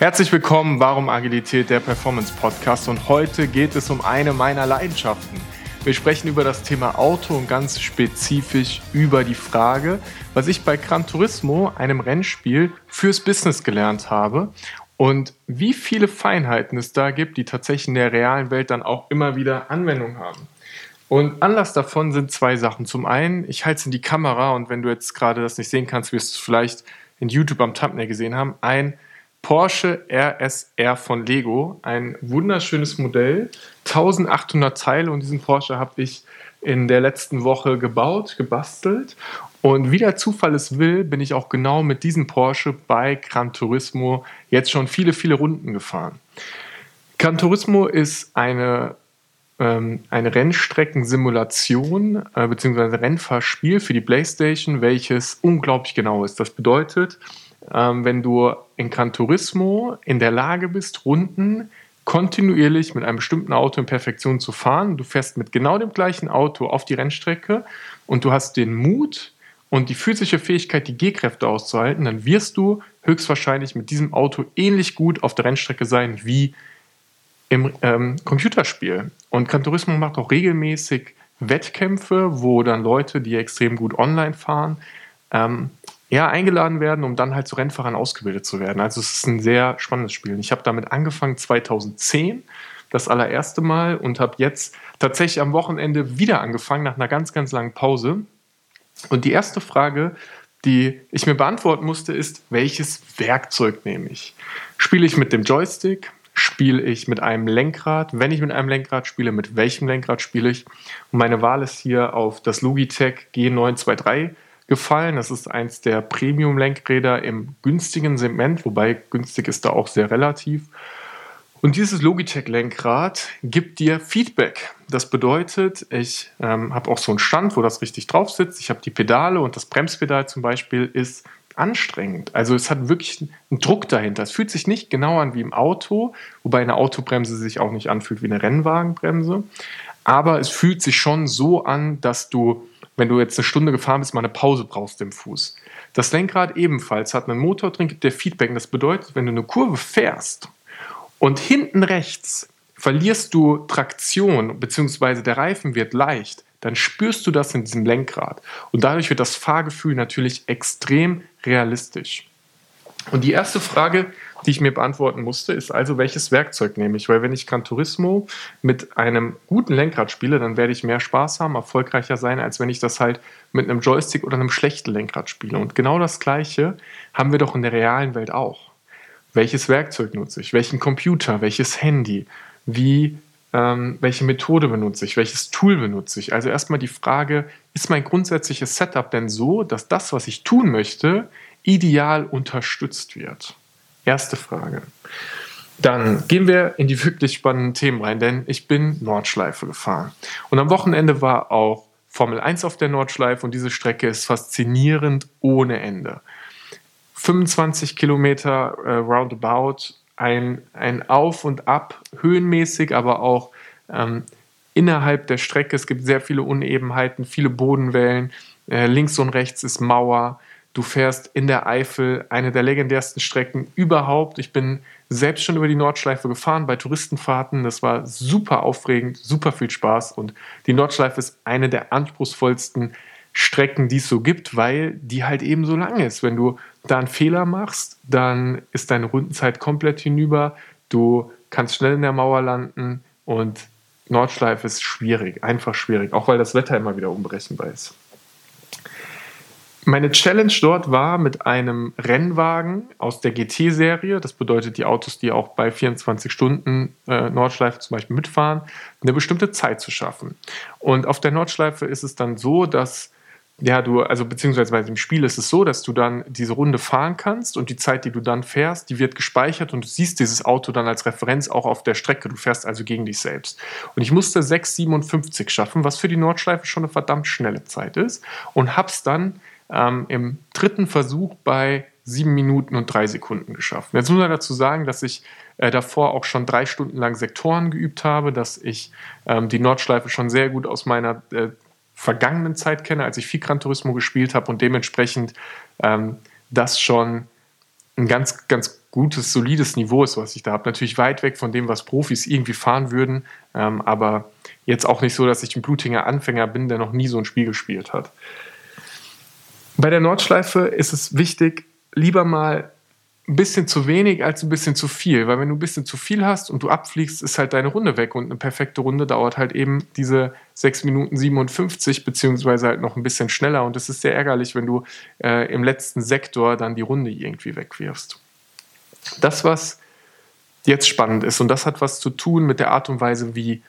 Herzlich willkommen, Warum Agilität, der Performance Podcast. Und heute geht es um eine meiner Leidenschaften. Wir sprechen über das Thema Auto und ganz spezifisch über die Frage, was ich bei Gran Turismo, einem Rennspiel, fürs Business gelernt habe und wie viele Feinheiten es da gibt, die tatsächlich in der realen Welt dann auch immer wieder Anwendung haben. Und Anlass davon sind zwei Sachen. Zum einen, ich halte es in die Kamera und wenn du jetzt gerade das nicht sehen kannst, wirst du es vielleicht in YouTube am Thumbnail gesehen haben, ein Porsche RSR von Lego. Ein wunderschönes Modell, 1800 Teile und diesen Porsche habe ich in der letzten Woche gebaut, gebastelt. Und wie der Zufall es will, bin ich auch genau mit diesem Porsche bei Gran Turismo jetzt schon viele, viele Runden gefahren. Gran Turismo ist eine, ähm, eine Rennstreckensimulation äh, bzw. Rennfahrspiel für die PlayStation, welches unglaublich genau ist. Das bedeutet, ähm, wenn du in Gran Turismo in der Lage bist, Runden kontinuierlich mit einem bestimmten Auto in Perfektion zu fahren. Du fährst mit genau dem gleichen Auto auf die Rennstrecke und du hast den Mut und die physische Fähigkeit, die G-Kräfte auszuhalten, dann wirst du höchstwahrscheinlich mit diesem Auto ähnlich gut auf der Rennstrecke sein wie im ähm, Computerspiel. Und Gran Turismo macht auch regelmäßig Wettkämpfe, wo dann Leute, die extrem gut online fahren, ähm, ja, eingeladen werden, um dann halt zu Rennfahrern ausgebildet zu werden. Also es ist ein sehr spannendes Spiel. Ich habe damit angefangen 2010, das allererste Mal, und habe jetzt tatsächlich am Wochenende wieder angefangen, nach einer ganz, ganz langen Pause. Und die erste Frage, die ich mir beantworten musste, ist, welches Werkzeug nehme ich? Spiele ich mit dem Joystick? Spiele ich mit einem Lenkrad? Wenn ich mit einem Lenkrad spiele, mit welchem Lenkrad spiele ich? Und meine Wahl ist hier auf das Logitech G923 gefallen. Das ist eins der Premium-Lenkräder im günstigen Segment, wobei günstig ist da auch sehr relativ. Und dieses Logitech-Lenkrad gibt dir Feedback. Das bedeutet, ich ähm, habe auch so einen Stand, wo das richtig drauf sitzt. Ich habe die Pedale und das Bremspedal zum Beispiel ist anstrengend. Also es hat wirklich einen Druck dahinter. Es fühlt sich nicht genau an wie im Auto, wobei eine Autobremse sich auch nicht anfühlt wie eine Rennwagenbremse. Aber es fühlt sich schon so an, dass du wenn du jetzt eine Stunde gefahren bist, mal eine Pause brauchst im Fuß. Das Lenkrad ebenfalls hat einen Motor drin, gibt dir Feedback. Das bedeutet, wenn du eine Kurve fährst und hinten rechts verlierst du Traktion, beziehungsweise der Reifen wird leicht, dann spürst du das in diesem Lenkrad. Und dadurch wird das Fahrgefühl natürlich extrem realistisch. Und die erste Frage, die ich mir beantworten musste, ist also, welches Werkzeug nehme ich? Weil wenn ich Gran Turismo mit einem guten Lenkrad spiele, dann werde ich mehr Spaß haben, erfolgreicher sein, als wenn ich das halt mit einem Joystick oder einem schlechten Lenkrad spiele. Und genau das Gleiche haben wir doch in der realen Welt auch. Welches Werkzeug nutze ich? Welchen Computer? Welches Handy? Wie ähm, welche Methode benutze ich, welches Tool benutze ich. Also erstmal die Frage, ist mein grundsätzliches Setup denn so, dass das, was ich tun möchte, ideal unterstützt wird? Erste Frage. Dann gehen wir in die wirklich spannenden Themen rein, denn ich bin Nordschleife gefahren. Und am Wochenende war auch Formel 1 auf der Nordschleife und diese Strecke ist faszinierend ohne Ende. 25 Kilometer äh, roundabout, ein, ein Auf und Ab, höhenmäßig, aber auch ähm, innerhalb der Strecke. Es gibt sehr viele Unebenheiten, viele Bodenwellen. Äh, links und rechts ist Mauer. Du fährst in der Eifel eine der legendärsten Strecken überhaupt. Ich bin selbst schon über die Nordschleife gefahren bei Touristenfahrten. Das war super aufregend, super viel Spaß. Und die Nordschleife ist eine der anspruchsvollsten Strecken, die es so gibt, weil die halt eben so lang ist. Wenn du da einen Fehler machst, dann ist deine Rundenzeit komplett hinüber. Du kannst schnell in der Mauer landen und Nordschleife ist schwierig, einfach schwierig, auch weil das Wetter immer wieder unberechenbar ist. Meine Challenge dort war mit einem Rennwagen aus der GT-Serie, das bedeutet die Autos, die auch bei 24 Stunden äh, Nordschleife zum Beispiel mitfahren, eine bestimmte Zeit zu schaffen. Und auf der Nordschleife ist es dann so, dass ja, du, also beziehungsweise bei dem Spiel ist es so, dass du dann diese Runde fahren kannst und die Zeit, die du dann fährst, die wird gespeichert und du siehst dieses Auto dann als Referenz auch auf der Strecke. Du fährst also gegen dich selbst. Und ich musste 6,57 schaffen, was für die Nordschleife schon eine verdammt schnelle Zeit ist und hab's dann ähm, im dritten Versuch bei sieben Minuten und drei Sekunden geschafft. Jetzt muss man dazu sagen, dass ich äh, davor auch schon drei Stunden lang Sektoren geübt habe, dass ich ähm, die Nordschleife schon sehr gut aus meiner äh, vergangenen Zeit kenne, als ich viel Gran Turismo gespielt habe und dementsprechend ähm, das schon ein ganz, ganz gutes, solides Niveau ist, was ich da habe. Natürlich weit weg von dem, was Profis irgendwie fahren würden, ähm, aber jetzt auch nicht so, dass ich ein blutiger Anfänger bin, der noch nie so ein Spiel gespielt hat. Bei der Nordschleife ist es wichtig, lieber mal ein bisschen zu wenig als ein bisschen zu viel, weil wenn du ein bisschen zu viel hast und du abfliegst, ist halt deine Runde weg und eine perfekte Runde dauert halt eben diese 6 Minuten 57 beziehungsweise halt noch ein bisschen schneller und es ist sehr ärgerlich, wenn du äh, im letzten Sektor dann die Runde irgendwie wegwirfst. Das, was jetzt spannend ist und das hat was zu tun mit der Art und Weise, wie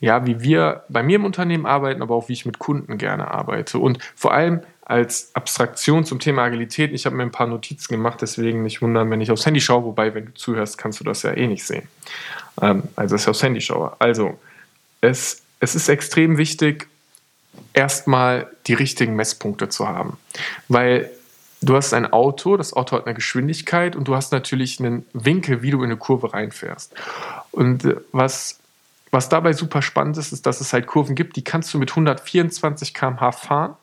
ja, wie wir bei mir im Unternehmen arbeiten, aber auch wie ich mit Kunden gerne arbeite und vor allem als Abstraktion zum Thema Agilität. Ich habe mir ein paar Notizen gemacht, deswegen nicht wundern, wenn ich aufs Handy schaue, wobei, wenn du zuhörst, kannst du das ja eh nicht sehen. Ähm, also, dass ich aufs Handy schaue. Also, es, es ist extrem wichtig, erstmal die richtigen Messpunkte zu haben. Weil du hast ein Auto, das Auto hat eine Geschwindigkeit und du hast natürlich einen Winkel, wie du in eine Kurve reinfährst. Und äh, was, was dabei super spannend ist, ist, dass es halt Kurven gibt, die kannst du mit 124 km/h fahren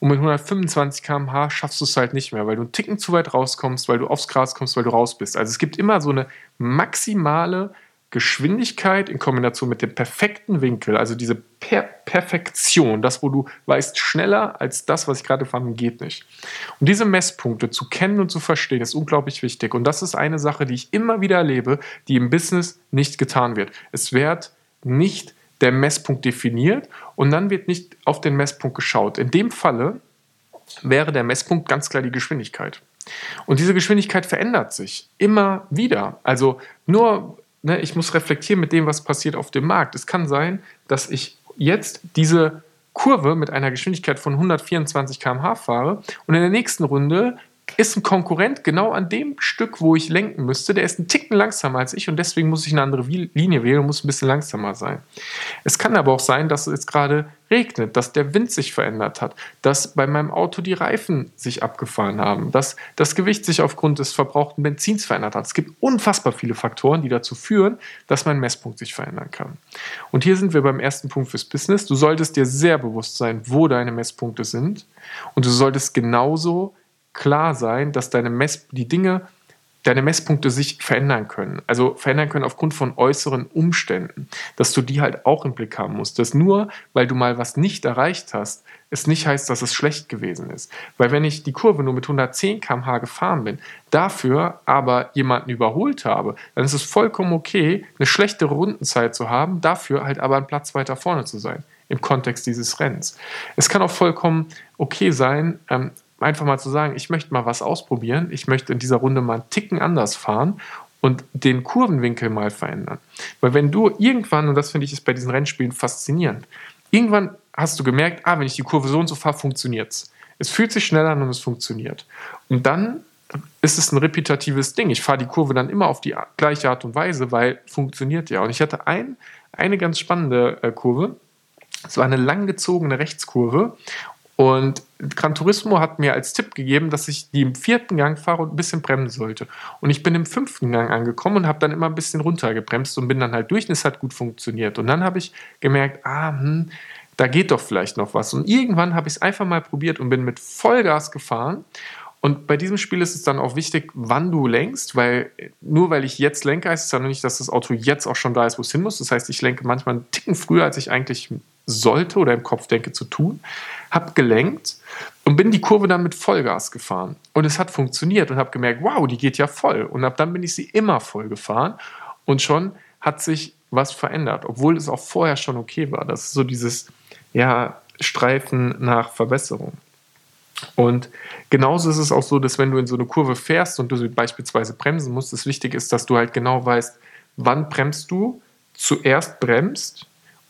und mit 125 km/h schaffst du es halt nicht mehr, weil du einen Ticken zu weit rauskommst, weil du aufs Gras kommst, weil du raus bist. Also es gibt immer so eine maximale Geschwindigkeit in Kombination mit dem perfekten Winkel, also diese per Perfektion, das, wo du weißt, schneller als das, was ich gerade fand, geht nicht. Und diese Messpunkte zu kennen und zu verstehen, ist unglaublich wichtig. Und das ist eine Sache, die ich immer wieder erlebe, die im Business nicht getan wird. Es wird nicht der Messpunkt definiert und dann wird nicht auf den Messpunkt geschaut. In dem Falle wäre der Messpunkt ganz klar die Geschwindigkeit. Und diese Geschwindigkeit verändert sich immer wieder. Also nur, ne, ich muss reflektieren mit dem, was passiert auf dem Markt. Es kann sein, dass ich jetzt diese Kurve mit einer Geschwindigkeit von 124 km/h fahre und in der nächsten Runde ist ein Konkurrent genau an dem Stück, wo ich lenken müsste. Der ist ein Ticken langsamer als ich und deswegen muss ich eine andere Linie wählen und muss ein bisschen langsamer sein. Es kann aber auch sein, dass es gerade regnet, dass der Wind sich verändert hat, dass bei meinem Auto die Reifen sich abgefahren haben, dass das Gewicht sich aufgrund des verbrauchten Benzins verändert hat. Es gibt unfassbar viele Faktoren, die dazu führen, dass mein Messpunkt sich verändern kann. Und hier sind wir beim ersten Punkt fürs Business. Du solltest dir sehr bewusst sein, wo deine Messpunkte sind und du solltest genauso klar sein, dass deine Mess die Dinge, deine Messpunkte sich verändern können. Also verändern können aufgrund von äußeren Umständen. Dass du die halt auch im Blick haben musst. Dass nur, weil du mal was nicht erreicht hast, es nicht heißt, dass es schlecht gewesen ist. Weil wenn ich die Kurve nur mit 110 km/h gefahren bin, dafür aber jemanden überholt habe, dann ist es vollkommen okay, eine schlechtere Rundenzeit zu haben, dafür halt aber einen Platz weiter vorne zu sein im Kontext dieses Rennens. Es kann auch vollkommen okay sein, ähm, einfach mal zu sagen, ich möchte mal was ausprobieren, ich möchte in dieser Runde mal einen Ticken anders fahren und den Kurvenwinkel mal verändern. Weil wenn du irgendwann, und das finde ich ist bei diesen Rennspielen faszinierend, irgendwann hast du gemerkt, ah, wenn ich die Kurve so und so fahre, funktioniert es. Es fühlt sich schneller an und es funktioniert. Und dann ist es ein repetitives Ding. Ich fahre die Kurve dann immer auf die gleiche Art und Weise, weil funktioniert ja. Und ich hatte ein, eine ganz spannende äh, Kurve. Es war eine langgezogene Rechtskurve und Gran Turismo hat mir als Tipp gegeben, dass ich die im vierten Gang fahre und ein bisschen bremsen sollte. Und ich bin im fünften Gang angekommen und habe dann immer ein bisschen runtergebremst und bin dann halt durch und es hat gut funktioniert. Und dann habe ich gemerkt, ah, hm, da geht doch vielleicht noch was. Und irgendwann habe ich es einfach mal probiert und bin mit Vollgas gefahren. Und bei diesem Spiel ist es dann auch wichtig, wann du lenkst, weil nur weil ich jetzt lenke, heißt es ja noch nicht, dass das Auto jetzt auch schon da ist, wo es hin muss. Das heißt, ich lenke manchmal einen Ticken früher, als ich eigentlich sollte oder im Kopf denke zu tun, habe gelenkt und bin die Kurve dann mit Vollgas gefahren. Und es hat funktioniert und habe gemerkt, wow, die geht ja voll. Und ab dann bin ich sie immer voll gefahren und schon hat sich was verändert, obwohl es auch vorher schon okay war. Das ist so dieses ja, Streifen nach Verbesserung. Und genauso ist es auch so, dass wenn du in so eine Kurve fährst und du beispielsweise bremsen musst, das Wichtige ist, dass du halt genau weißt, wann bremst du, zuerst bremst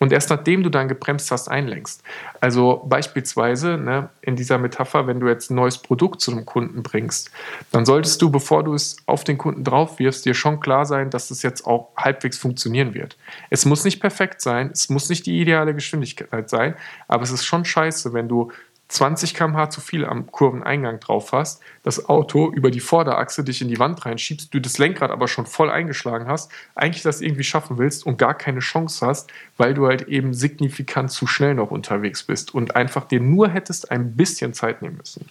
und erst nachdem du dann gebremst hast, einlenkst. Also beispielsweise ne, in dieser Metapher, wenn du jetzt ein neues Produkt zu einem Kunden bringst, dann solltest du, bevor du es auf den Kunden drauf wirfst, dir schon klar sein, dass es jetzt auch halbwegs funktionieren wird. Es muss nicht perfekt sein, es muss nicht die ideale Geschwindigkeit sein, aber es ist schon scheiße, wenn du 20 km/h zu viel am Kurveneingang drauf hast, das Auto über die Vorderachse dich in die Wand reinschiebst, du das Lenkrad aber schon voll eingeschlagen hast, eigentlich das irgendwie schaffen willst und gar keine Chance hast, weil du halt eben signifikant zu schnell noch unterwegs bist und einfach dir nur hättest ein bisschen Zeit nehmen müssen.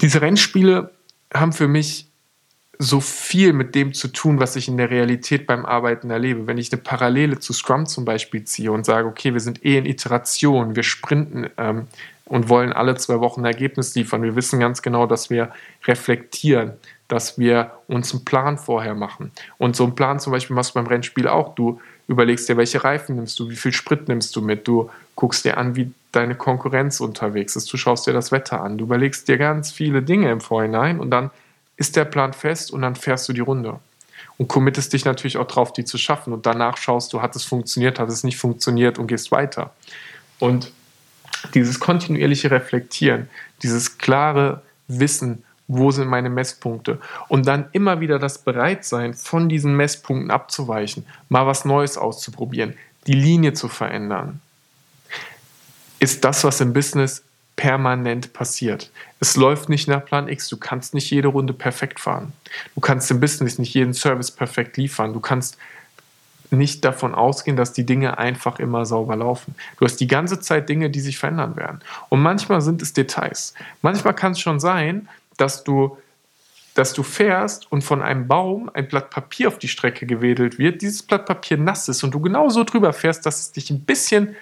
Diese Rennspiele haben für mich so viel mit dem zu tun, was ich in der Realität beim Arbeiten erlebe. Wenn ich eine Parallele zu Scrum zum Beispiel ziehe und sage, okay, wir sind eh in Iteration, wir sprinten ähm, und wollen alle zwei Wochen ein Ergebnis liefern. Wir wissen ganz genau, dass wir reflektieren, dass wir uns einen Plan vorher machen. Und so einen Plan zum Beispiel machst du beim Rennspiel auch. Du überlegst dir, welche Reifen nimmst du, wie viel Sprit nimmst du mit, du guckst dir an, wie deine Konkurrenz unterwegs ist, du schaust dir das Wetter an, du überlegst dir ganz viele Dinge im Vorhinein und dann ist der Plan fest und dann fährst du die Runde. Und committest dich natürlich auch drauf, die zu schaffen. Und danach schaust du, hat es funktioniert, hat es nicht funktioniert und gehst weiter. Und dieses kontinuierliche Reflektieren, dieses klare Wissen, wo sind meine Messpunkte und dann immer wieder das Bereitsein, von diesen Messpunkten abzuweichen, mal was Neues auszuprobieren, die Linie zu verändern, ist das, was im Business permanent passiert. Es läuft nicht nach Plan X. Du kannst nicht jede Runde perfekt fahren. Du kannst im Business nicht jeden Service perfekt liefern. Du kannst nicht davon ausgehen, dass die Dinge einfach immer sauber laufen. Du hast die ganze Zeit Dinge, die sich verändern werden. Und manchmal sind es Details. Manchmal kann es schon sein, dass du, dass du fährst und von einem Baum ein Blatt Papier auf die Strecke gewedelt wird, dieses Blatt Papier nass ist und du genau so drüber fährst, dass es dich ein bisschen,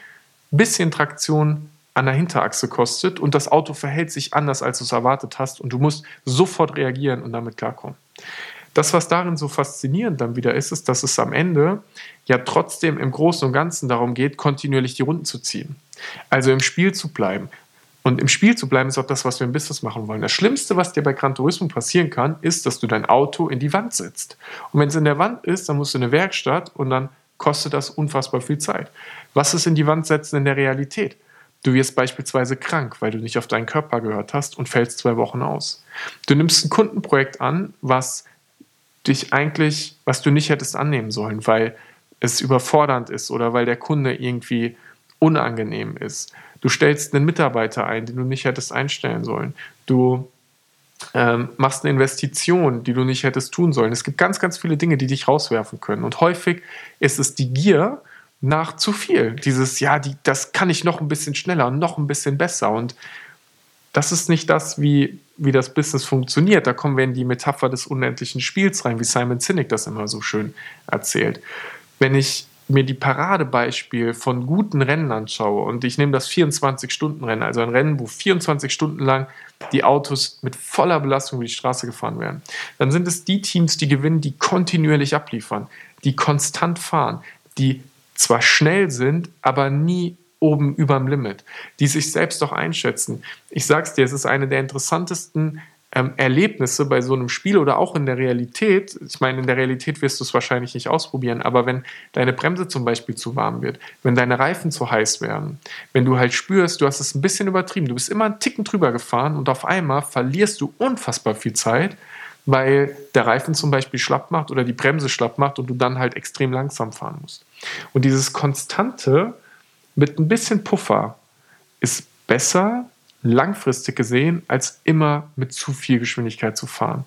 bisschen Traktion an der Hinterachse kostet und das Auto verhält sich anders, als du es erwartet hast und du musst sofort reagieren und damit klarkommen. Das, was darin so faszinierend dann wieder ist, ist, dass es am Ende ja trotzdem im Großen und Ganzen darum geht, kontinuierlich die Runden zu ziehen. Also im Spiel zu bleiben. Und im Spiel zu bleiben ist auch das, was wir im Business machen wollen. Das Schlimmste, was dir bei Gran Turismo passieren kann, ist, dass du dein Auto in die Wand setzt. Und wenn es in der Wand ist, dann musst du in eine Werkstatt und dann kostet das unfassbar viel Zeit. Was ist in die Wand setzen in der Realität? Du wirst beispielsweise krank, weil du nicht auf deinen Körper gehört hast und fällst zwei Wochen aus. Du nimmst ein Kundenprojekt an, was dich eigentlich, was du nicht hättest annehmen sollen, weil es überfordernd ist oder weil der Kunde irgendwie unangenehm ist. Du stellst einen Mitarbeiter ein, den du nicht hättest einstellen sollen. Du ähm, machst eine Investition, die du nicht hättest tun sollen. Es gibt ganz, ganz viele Dinge, die dich rauswerfen können. Und häufig ist es die Gier nach zu viel. Dieses, ja, die, das kann ich noch ein bisschen schneller und noch ein bisschen besser. Und das ist nicht das, wie, wie das Business funktioniert. Da kommen wir in die Metapher des unendlichen Spiels rein, wie Simon Sinek das immer so schön erzählt. Wenn ich mir die Paradebeispiel von guten Rennen anschaue und ich nehme das 24-Stunden-Rennen, also ein Rennen, wo 24 Stunden lang die Autos mit voller Belastung über die Straße gefahren werden, dann sind es die Teams, die gewinnen, die kontinuierlich abliefern, die konstant fahren, die zwar schnell sind, aber nie oben überm Limit, die sich selbst doch einschätzen. Ich sag's dir, es ist eine der interessantesten ähm, Erlebnisse bei so einem Spiel oder auch in der Realität. Ich meine, in der Realität wirst du es wahrscheinlich nicht ausprobieren, aber wenn deine Bremse zum Beispiel zu warm wird, wenn deine Reifen zu heiß werden, wenn du halt spürst, du hast es ein bisschen übertrieben, du bist immer einen Ticken drüber gefahren und auf einmal verlierst du unfassbar viel Zeit, weil der Reifen zum Beispiel schlapp macht oder die Bremse schlapp macht und du dann halt extrem langsam fahren musst. Und dieses konstante mit ein bisschen Puffer ist besser langfristig gesehen, als immer mit zu viel Geschwindigkeit zu fahren.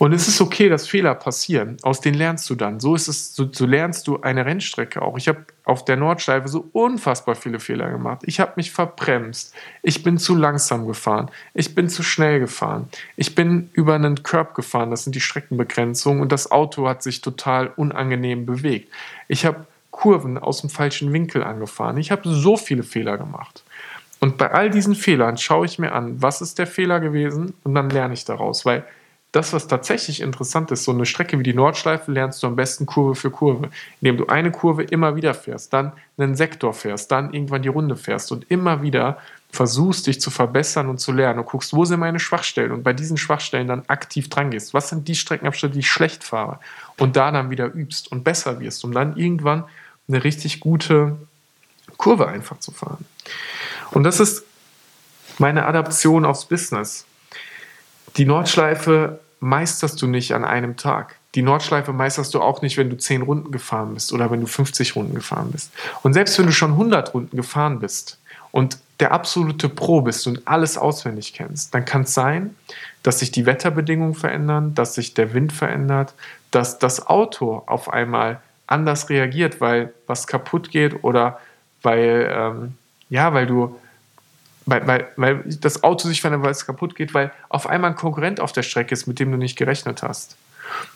Und es ist okay, dass Fehler passieren. Aus denen lernst du dann. So ist es, so, so lernst du eine Rennstrecke auch. Ich habe auf der Nordschleife so unfassbar viele Fehler gemacht. Ich habe mich verbremst. Ich bin zu langsam gefahren. Ich bin zu schnell gefahren. Ich bin über einen Curb gefahren. Das sind die Streckenbegrenzungen. Und das Auto hat sich total unangenehm bewegt. Ich habe Kurven aus dem falschen Winkel angefahren. Ich habe so viele Fehler gemacht. Und bei all diesen Fehlern schaue ich mir an, was ist der Fehler gewesen und dann lerne ich daraus, weil das, was tatsächlich interessant ist, so eine Strecke wie die Nordschleife lernst du am besten Kurve für Kurve, indem du eine Kurve immer wieder fährst, dann einen Sektor fährst, dann irgendwann die Runde fährst und immer wieder versuchst, dich zu verbessern und zu lernen und guckst, wo sind meine Schwachstellen und bei diesen Schwachstellen dann aktiv dran gehst. Was sind die Streckenabschnitte, die ich schlecht fahre und da dann wieder übst und besser wirst, um dann irgendwann eine richtig gute Kurve einfach zu fahren. Und das ist meine Adaption aufs Business. Die Nordschleife meisterst du nicht an einem Tag. Die Nordschleife meisterst du auch nicht, wenn du 10 Runden gefahren bist oder wenn du 50 Runden gefahren bist. Und selbst wenn du schon 100 Runden gefahren bist und der absolute Pro bist und alles auswendig kennst, dann kann es sein, dass sich die Wetterbedingungen verändern, dass sich der Wind verändert, dass das Auto auf einmal anders reagiert, weil was kaputt geht oder weil, ähm, ja, weil du weil, weil, weil das Auto sich verändert, weil es kaputt geht, weil auf einmal ein Konkurrent auf der Strecke ist, mit dem du nicht gerechnet hast.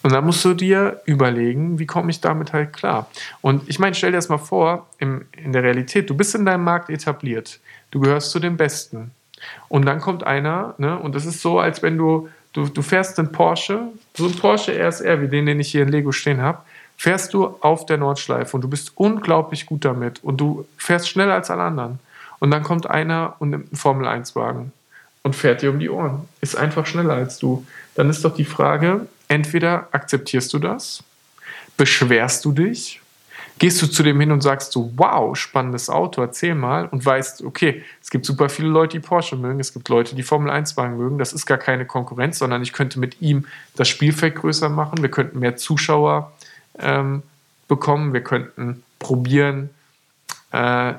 Und dann musst du dir überlegen, wie komme ich damit halt klar. Und ich meine, stell dir das mal vor, im, in der Realität, du bist in deinem Markt etabliert, du gehörst zu den Besten. Und dann kommt einer, ne, und das ist so, als wenn du, du, du fährst einen Porsche, so ein Porsche RSR, wie den, den ich hier in Lego stehen habe, fährst du auf der Nordschleife und du bist unglaublich gut damit und du fährst schneller als alle anderen. Und dann kommt einer und nimmt einen Formel-1-Wagen und fährt dir um die Ohren. Ist einfach schneller als du. Dann ist doch die Frage, entweder akzeptierst du das, beschwerst du dich, gehst du zu dem hin und sagst so, wow, spannendes Auto, erzähl mal und weißt, okay, es gibt super viele Leute, die Porsche mögen, es gibt Leute, die Formel 1 Wagen mögen, das ist gar keine Konkurrenz, sondern ich könnte mit ihm das Spielfeld größer machen, wir könnten mehr Zuschauer ähm, bekommen, wir könnten probieren, äh,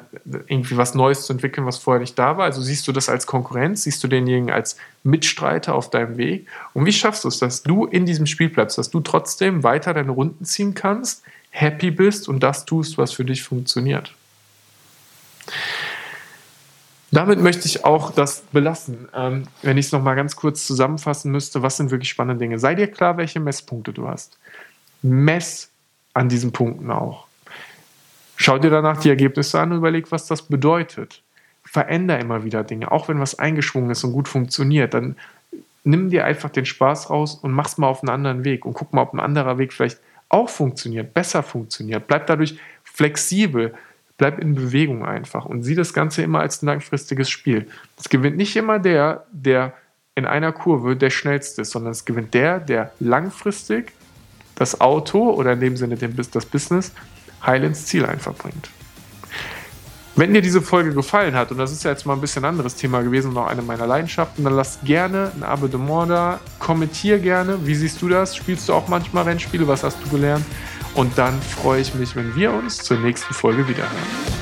irgendwie was Neues zu entwickeln, was vorher nicht da war. Also siehst du das als Konkurrenz, siehst du denjenigen als Mitstreiter auf deinem Weg. Und wie schaffst du es, dass du in diesem Spiel bleibst, dass du trotzdem weiter deine Runden ziehen kannst, happy bist und das tust, was für dich funktioniert? Damit möchte ich auch das belassen. Ähm, wenn ich es nochmal ganz kurz zusammenfassen müsste, was sind wirklich spannende Dinge? Sei dir klar, welche Messpunkte du hast. Mess an diesen Punkten auch. Schau dir danach die Ergebnisse an und überleg, was das bedeutet. Veränder immer wieder Dinge, auch wenn was eingeschwungen ist und gut funktioniert, dann nimm dir einfach den Spaß raus und mach's mal auf einen anderen Weg und guck mal, ob ein anderer Weg vielleicht auch funktioniert, besser funktioniert. Bleib dadurch flexibel, bleib in Bewegung einfach und sieh das Ganze immer als ein langfristiges Spiel. Es gewinnt nicht immer der, der in einer Kurve der schnellste ist, sondern es gewinnt der, der langfristig das Auto oder in dem Sinne das Business heil ins Ziel einfach bringt. Wenn dir diese Folge gefallen hat, und das ist ja jetzt mal ein bisschen anderes Thema gewesen und auch eine meiner Leidenschaften, dann lass gerne ein Abonnement da, kommentier gerne, wie siehst du das? Spielst du auch manchmal Rennspiele? Was hast du gelernt? Und dann freue ich mich, wenn wir uns zur nächsten Folge wiederhören.